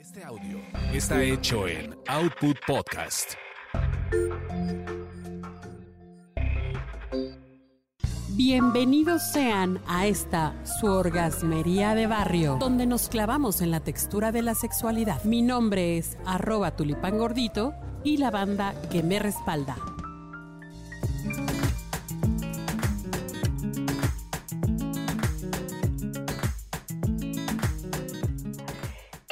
Este audio está hecho en Output Podcast. Bienvenidos sean a esta su orgasmería de barrio, donde nos clavamos en la textura de la sexualidad. Mi nombre es arroba tulipán gordito y la banda que me respalda.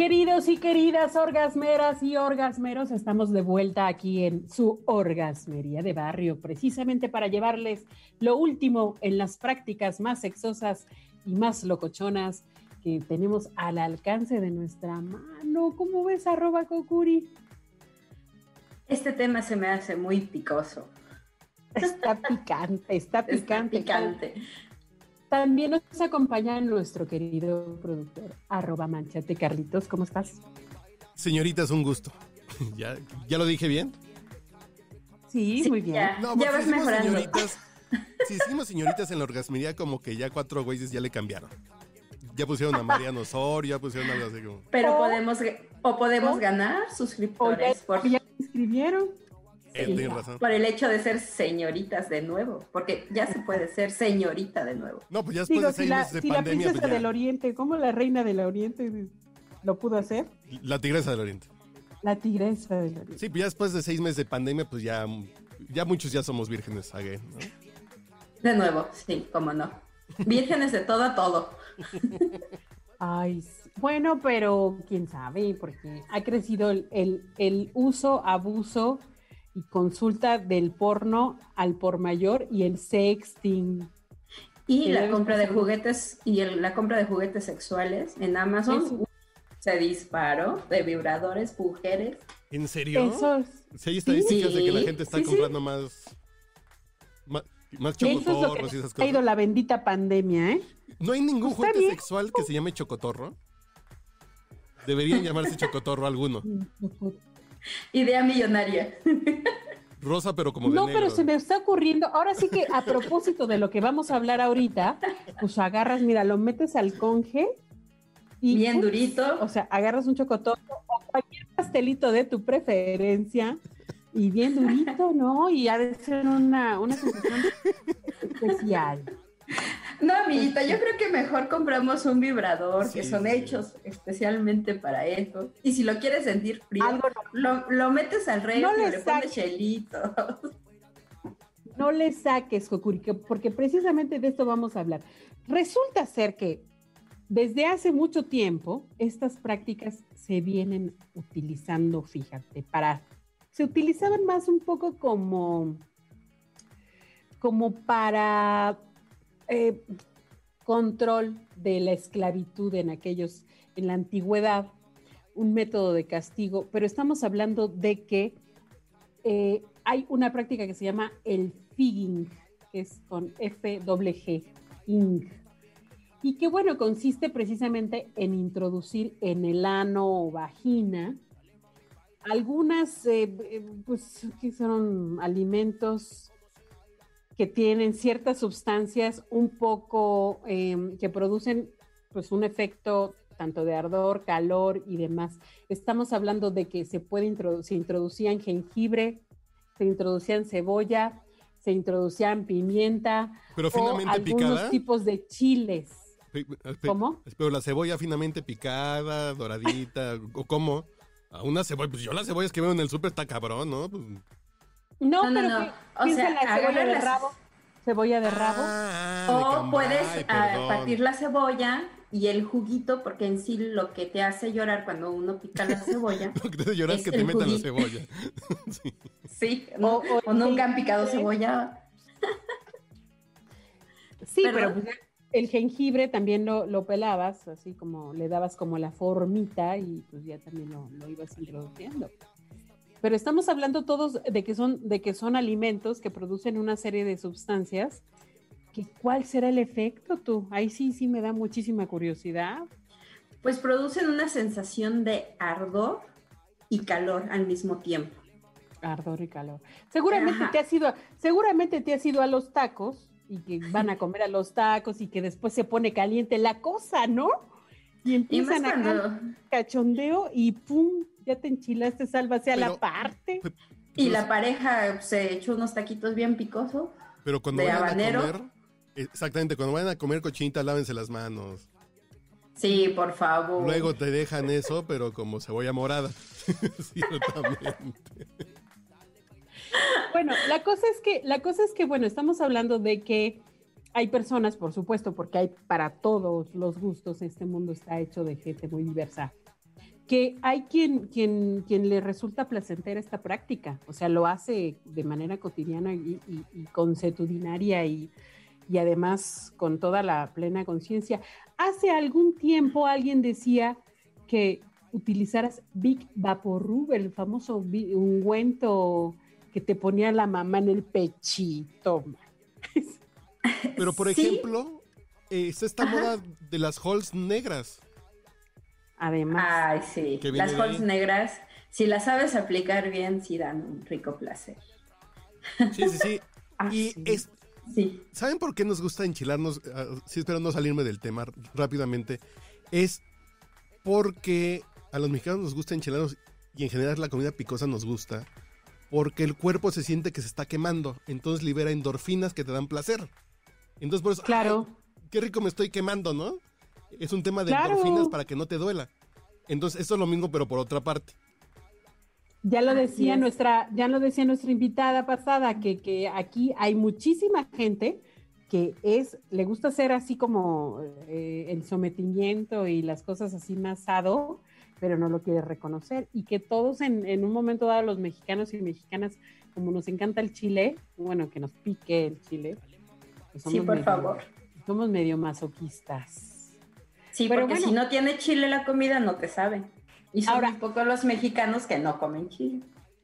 Queridos y queridas orgasmeras y orgasmeros, estamos de vuelta aquí en su orgasmería de barrio, precisamente para llevarles lo último en las prácticas más sexosas y más locochonas que tenemos al alcance de nuestra mano. ¿Cómo ves, arroba Kokuri? Este tema se me hace muy picoso. Está picante, está picante. Está picante. También nos acompaña nuestro querido productor, arroba manchate. Carlitos, ¿cómo estás? Señorita, es un gusto. ¿Ya, ¿Ya lo dije bien? Sí, Sí, muy bien. ya. No, porque vas si mejorando. Señoritas, si hicimos señoritas en la orgasmería, como que ya cuatro güeyes ya le cambiaron. Ya pusieron a Mariano Osorio, ya pusieron algo así como... Pero O- podemos, o podemos o- ganar O ya, suscriptores por, ya se inscribieron. Sí. tienes razón. por el hecho de ser señoritas de nuevo. Porque ya se puede ser señorita de nuevo. No, pues ya después Digo, de si seis la, meses de si la pandemia, princesa pues del Oriente, ¿cómo la reina del Oriente lo pudo hacer? La tigresa del oriente. La tigresa del Oriente. Sí, pues ya después de seis meses de pandemia, pues ya, ya muchos ya somos vírgenes again, ¿no? De nuevo, sí, cómo no. Vírgenes de todo a todo. Ay, bueno, pero quién sabe, porque ha crecido el, el- el uso, abuso y consulta del porno al por mayor y el sexting. Y la compra de juguetes y el- la compra de juguetes sexuales en Amazon Eso. se disparó de vibradores, mujeres. ¿En serio? Eso es, Sí, hay estadísticas de que la gente está sí, sí. comprando más... Más, es chocotorros y ha esas cosas. la bendita pandemia, ¿eh? ¿No hay ningún juguete bien. sexual que se llame chocotorro? Deberían llamarse chocotorro alguno. Idea millonaria. Rosa, pero como de No, negro. pero se me está ocurriendo, ahora sí que a propósito de lo que vamos a hablar ahorita, pues agarras, mira, lo metes al conge y Bien durito. O sea, agarras un chocotorro o cualquier pastelito de tu preferencia y bien durito, ¿no? Y ha de ser una, una sensación especial. No, amiguita, yo creo que mejor compramos un vibrador que son sí. hechos especialmente para eso. Y si lo quieres sentir frío, Algo lo, lo metes al refri, No le le, pones chelito. no le saques, Kokuri, que- porque precisamente de esto vamos a hablar. Resulta ser que desde hace mucho tiempo estas prácticas se vienen utilizando, fíjate, para se utilizaban más un poco como como para eh, control de la esclavitud en aquellos en la antigüedad, un método de castigo, pero estamos hablando de que eh, hay una práctica que se llama el figging, que es con F-G, ing, y que bueno, consiste precisamente en introducir en el ano o vagina algunas, eh, pues, que son alimentos que tienen ciertas sustancias un poco eh, que producen pues un efecto tanto de ardor, calor y demás. Estamos hablando de que se puede introdu- se introducían jengibre, se introducían cebolla, se introducían pimienta Pero o finamente algunos picada. tipos de chiles. Pe- pe- ¿Cómo? Pero la cebolla finamente picada, doradita, o cómo. A una cebolla, pues yo las cebollas que veo en el súper está cabrón, ¿no? Pues, No, No, no, pero no. O sea, la cebolla de las- rabo. Cebolla de rabo. Ah, de O puedes ah, partir la cebolla y el juguito, porque en sí lo que te hace llorar cuando uno pica la cebolla. Lo que te hace llorar es que te el metan la juguito. cebolla. Sí. O- o- o nunca han picado cebolla. Sí, ¿Perdón? pero pues, el jengibre también lo, lo pelabas, así como le dabas como la formita y pues ya también lo, lo ibas introduciendo. Pero estamos hablando todos de que son, de que son alimentos que producen una serie de sustancias. Que, ¿Cuál será el efecto tú? Ahí sí, sí me da muchísima curiosidad. Pues producen una sensación de ardor y calor al mismo tiempo. Ardor y calor. Seguramente Ajá. te has ido, seguramente te has ido a los tacos y que van a comer a los tacos y que después se pone caliente la cosa, ¿no? Y empiezan más a cuando- cachondeo y pum, ya te enchilaste, sálvase a la parte. Y la pareja se echó unos taquitos bien picosos. Pero cuando de vayan habanero. a comer, exactamente, cuando vayan a comer cochinita, lávense las manos. Sí, por favor. Luego te dejan eso, pero como cebolla morada. Ciertamente. Bueno, la cosa es que, la cosa es que, bueno, estamos hablando de que hay personas, por supuesto, porque hay para todos los gustos, este mundo está hecho de gente muy diversa, que hay quien, quien, quien le resulta placentera esta práctica, o sea, lo hace de manera cotidiana y, y- y consuetudinaria y, y además con toda la plena conciencia. Hace algún tiempo alguien decía que utilizaras Big Vaporub, el famoso ungüento que te ponía la mamá en el pechito. Pero por Sí. ejemplo, eh, está esta moda de las halls negras. Además, Ay, sí. Las holes negras, si las sabes aplicar bien, sí dan un rico placer. Sí, sí, sí. Ah, y sí. es, Sí. ¿saben por qué nos gusta enchilarnos? Ah, sí, espero no salirme del tema rápidamente. Es porque a los mexicanos nos gusta enchilarnos y en general la comida picosa nos gusta porque el cuerpo se siente que se está quemando, entonces libera endorfinas que te dan placer. Entonces por eso, claro. "Ay, qué rico me estoy quemando, ¿no? Es un tema de Claro. endorfinas para que no te duela. Entonces esto es lo mismo pero por otra parte. Ya lo decía es. nuestra, ya lo decía nuestra invitada pasada, que, que aquí hay muchísima gente que es, le gusta hacer así como eh, el sometimiento y las cosas así más sado, pero no lo quiere reconocer. Y que todos en, en un momento dado, los mexicanos y mexicanas, como nos encanta el chile, bueno, que nos pique el chile. pues Sí, por medio- favor. Somos medio masoquistas. Sí, Pero porque bueno. si no tiene chile la comida, no te sabe. Y son Ahora- muy pocos los mexicanos que no comen chile.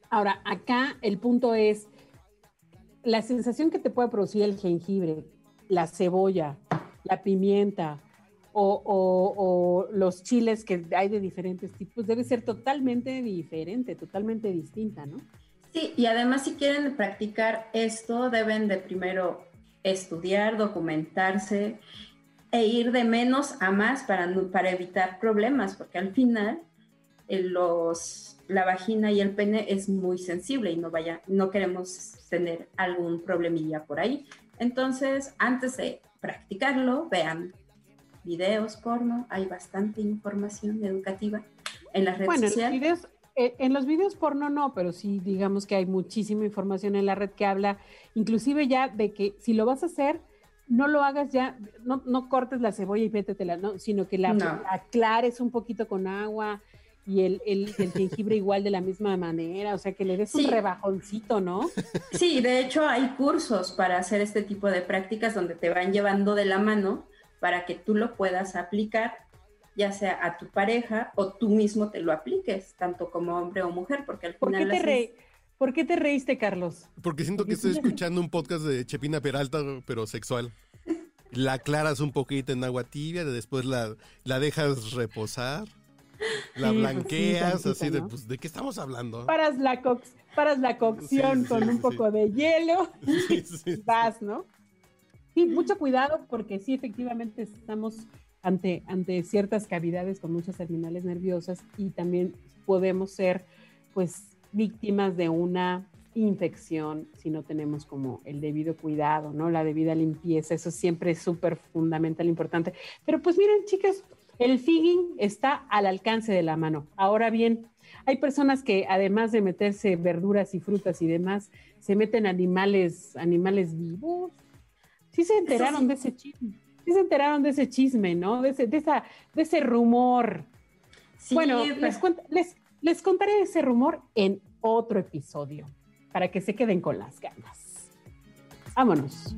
Ahora, acá el punto es la sensación que te puede producir el jengibre, la cebolla, la pimienta o, o- o los chiles que hay de diferentes tipos debe ser totalmente diferente, totalmente distinta, ¿no? Sí, y además si quieren practicar esto, deben de primero estudiar, documentarse e ir de menos a más para, para evitar problemas, porque al final eh, los, la vagina y el pene es muy sensible y no, vaya, no queremos tener algún problemilla por ahí. Entonces, antes de practicarlo, vean videos porno, hay bastante información educativa en las redes Bueno, sociales. videos, eh, en los videos porno no, pero sí digamos que hay muchísima información en la red que habla, inclusive ya de que si lo vas a hacer, no lo hagas ya, no, no cortes la cebolla y métetela, ¿no? sino que la, No. la aclares un poquito con agua y el, el, el jengibre igual de la misma manera, o sea, que le des un rebajoncito, ¿no? Sí, de hecho hay cursos para hacer este tipo de prácticas donde te van llevando de la mano para que tú lo puedas aplicar, ya sea a tu pareja o tú mismo te lo apliques, tanto como hombre o mujer, porque al ¿Por qué final te, haces- re- ¿por qué te reíste, Carlos? Porque siento que estoy escuchando un podcast de Chepina Peralta, pero sexual. La aclaras un poquito en agua tibia, después la, la dejas reposar, la Sí, pues sí, blanqueas, tantito, así de, ¿no? pues, ¿de qué estamos hablando? Paras la, cox, paras la cocción Sí, con un poco de hielo. Sí, sí, sí. vas, ¿no? Sí, mucho cuidado porque sí, efectivamente estamos ante, ante ciertas cavidades con muchas terminales nerviosas y también podemos ser, pues, víctimas de una infección si no tenemos como el debido cuidado, ¿no? La debida limpieza, eso siempre es súper fundamental, importante. Pero pues miren, chicas, el figging está al alcance de la mano. Ahora bien, hay personas que además de meterse verduras y frutas y demás, se meten animales, animales vivos. Sí se enteraron sí. de ese chisme. Sí se enteraron de ese chisme, ¿no? De ese, de esa, de ese rumor. Sí, bueno, les, cuent- les, les contaré ese rumor en otro episodio para que se queden con las ganas. Vámonos.